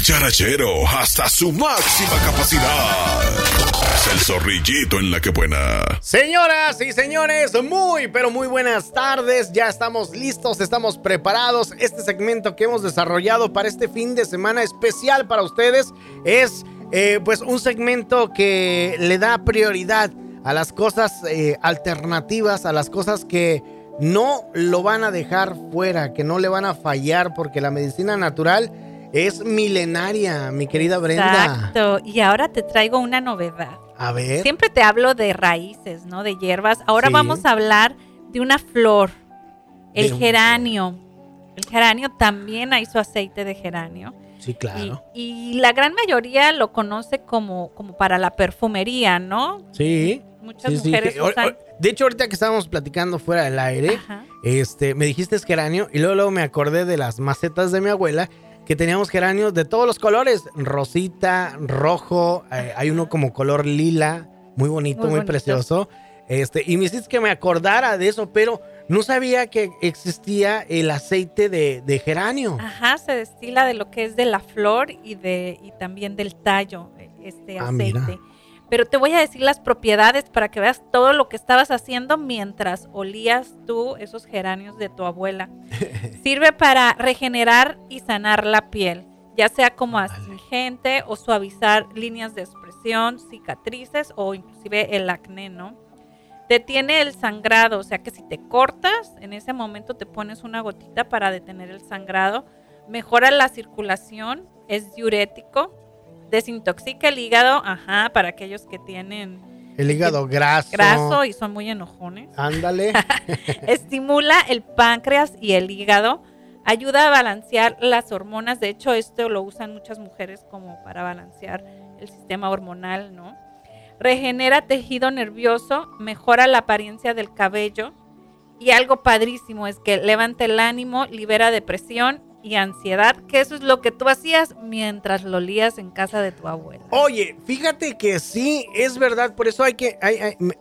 dicharachero hasta su máxima capacidad. Es el zorrillito en la que buena. Señoras y señores, muy pero muy buenas tardes. Ya estamos listos, estamos preparados. Este segmento que hemos desarrollado para este fin de semana especial para ustedes es eh, pues un segmento que le da prioridad a las cosas eh, alternativas, a las cosas que no lo van a dejar fuera, que no le van a fallar, porque la medicina natural es milenaria, mi querida Brenda. Exacto. Y ahora te traigo una novedad. A ver. Siempre te hablo de raíces, ¿no? De hierbas. Ahora vamos a hablar de una flor, el geranio. El geranio también hay su aceite de geranio. Sí, claro. Y, la gran mayoría lo conoce como, como para la perfumería, ¿no? Sí. Muchas mujeres usan... De hecho, ahorita que estábamos platicando fuera del aire, este, me dijiste es geranio y luego, luego me acordé de las macetas de mi abuela que teníamos geranios de todos los colores, rosita, rojo, eh, hay uno como color lila, muy bonito, muy, precioso. Este, y me hiciste que me acordara de eso, pero no sabía que existía el aceite de, geranio. Ajá, se destila de lo que es de la flor y de y también del tallo, este ah, aceite pero te voy a decir las propiedades para que veas todo lo que estabas haciendo mientras olías tú esos geranios de tu abuela. Sirve para regenerar y sanar la piel, ya sea como astringente o suavizar líneas de expresión, cicatrices o inclusive el acné, ¿no? Detiene el sangrado, o sea que si te cortas, en ese momento te pones una gotita para detener el sangrado, mejora la circulación, es diurético, desintoxica el hígado, ajá, para aquellos que tienen el hígado graso. Graso y son muy enojones. Ándale. Estimula el páncreas y el hígado. Ayuda a balancear las hormonas. De hecho, esto lo usan muchas mujeres como para balancear el sistema hormonal, ¿no? Regenera tejido nervioso, mejora la apariencia del cabello. Y algo padrísimo es que levanta el ánimo, libera depresión y ansiedad, que eso es lo que tú hacías mientras lo lías en casa de tu abuela. Oye, fíjate que sí, es verdad, por eso hay que,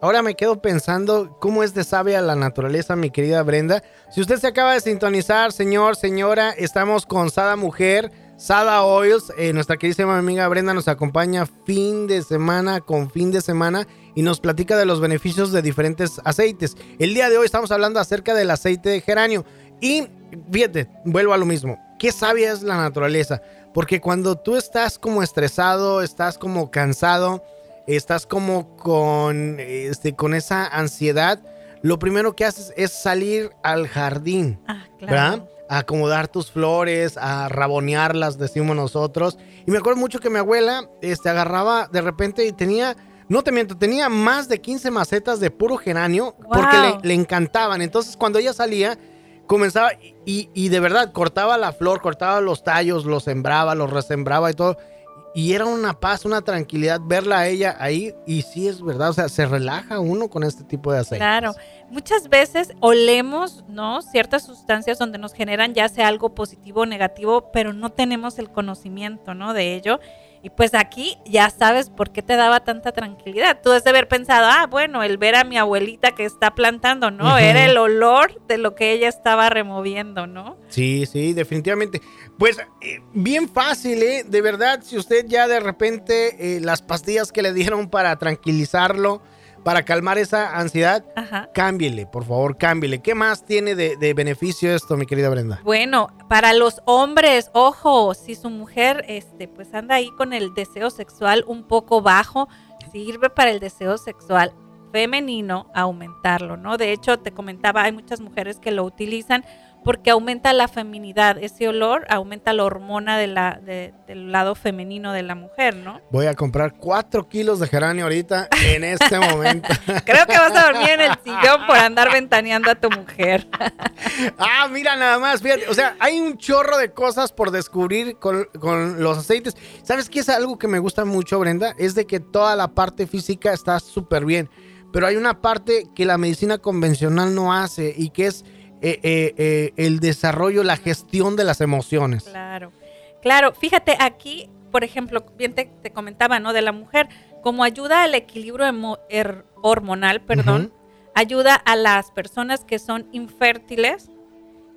ahora me quedo pensando cómo es de sabia la naturaleza, mi querida Brenda. Si usted se acaba de sintonizar, señor, señora, estamos con Sada Mujer, Sada Oils, eh, nuestra querida amiga Brenda nos acompaña fin de semana con fin de semana y nos platica de los beneficios de diferentes aceites. El día de hoy estamos hablando acerca del aceite de geranio. Y fíjate, vuelvo a lo mismo. Qué sabia es la naturaleza. Porque cuando tú estás como estresado, estás como cansado, estás como con, este, con esa ansiedad, lo primero que haces es salir al jardín. Ah, ¿Verdad? A acomodar tus flores, a rabonearlas, decimos nosotros. Y me acuerdo mucho que mi abuela este, agarraba de repente y tenía no te miento, tenía más de 15 macetas de puro geranio porque le, le, encantaban. Entonces, cuando ella salía, comenzaba y, de verdad cortaba la flor, cortaba los tallos, los sembraba, los resembraba y todo. Y era una paz, una tranquilidad verla a ella ahí. Y sí es verdad, o sea, se relaja uno con este tipo de aceite. Claro, muchas veces olemos, ¿no? Ciertas sustancias donde nos generan ya sea algo positivo o negativo, pero no tenemos el conocimiento, ¿no? De ello. Y pues aquí ya sabes por qué te daba tanta tranquilidad. Tú debes de haber pensado, ah, bueno, el ver a mi abuelita que está plantando, ¿no? Era el olor de lo que ella estaba removiendo, ¿no? Sí, sí, definitivamente. Pues eh, bien fácil, ¿eh? De verdad, si usted ya de repente eh, las pastillas que le dieron para tranquilizarlo, para calmar esa ansiedad, cámbiele, por favor, cámbiele. ¿Qué más tiene de, beneficio esto, mi querida Brenda? Bueno, para los hombres, ojo, si su mujer este, pues anda ahí con el deseo sexual un poco bajo, sirve para el deseo sexual femenino aumentarlo, ¿no? De hecho, te comentaba, hay muchas mujeres que lo utilizan porque aumenta la feminidad, ese olor aumenta la hormona de la, del lado femenino de la mujer, ¿no? Voy a comprar cuatro kilos de geranio ahorita en este momento. Creo que vas a dormir en el sillón por andar ventaneando a tu mujer. ah, mira nada más, fíjate, o sea, hay un chorro de cosas por descubrir con, con los aceites. ¿Sabes qué es algo que me gusta mucho, Brenda? Es de que toda la parte física está súper bien, pero hay una parte que la medicina convencional no hace y que es eh, eh, eh, el desarrollo, la gestión de las emociones. Claro, claro. Fíjate, aquí, por ejemplo, bien te, comentaba, ¿no? De la mujer, como ayuda al equilibrio er, hormonal, perdón, ayuda a las personas que son infértiles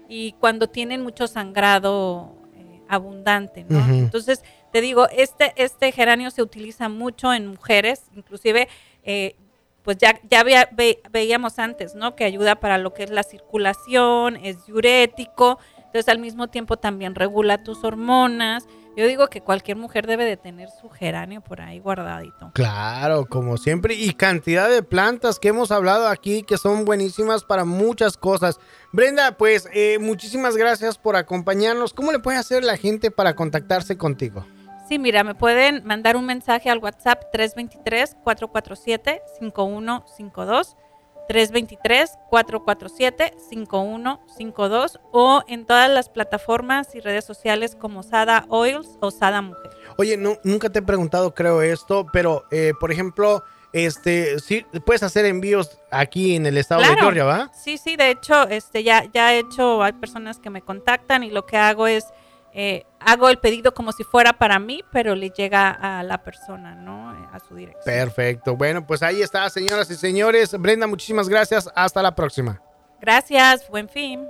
y cuando tienen mucho sangrado abundante, ¿no? Entonces, te digo, este, este geranio se utiliza mucho en mujeres, inclusive, eh, pues ya, veíamos antes, ¿no? Que ayuda para lo que es la circulación, es diurético, entonces al mismo tiempo también regula tus hormonas. Yo digo que cualquier mujer debe de tener su geranio por ahí guardadito. Claro, como siempre. Y cantidad de plantas que hemos hablado aquí que son buenísimas para muchas cosas. Brenda, pues eh, muchísimas gracias por acompañarnos. ¿Cómo le puede hacer la gente para contactarse contigo? Sí, mira, me pueden mandar un mensaje al WhatsApp 323-447-5152. 323-447-5152 o en todas las plataformas y redes sociales como Sada Oils o Sada Mujer. Oye, no, nunca te he preguntado, creo esto, pero eh, por ejemplo, este, sí, puedes hacer envíos aquí en el estado de Georgia, ¿va? Sí, sí, de hecho, este, ya, ya he hecho, hay personas que me contactan y lo que hago es eh, hago el pedido como si fuera para mí, pero le llega a la persona, ¿no? A su dirección. Perfecto. Bueno, pues ahí está, señoras y señores. Brenda, muchísimas gracias. Hasta la próxima. Gracias. Buen fin.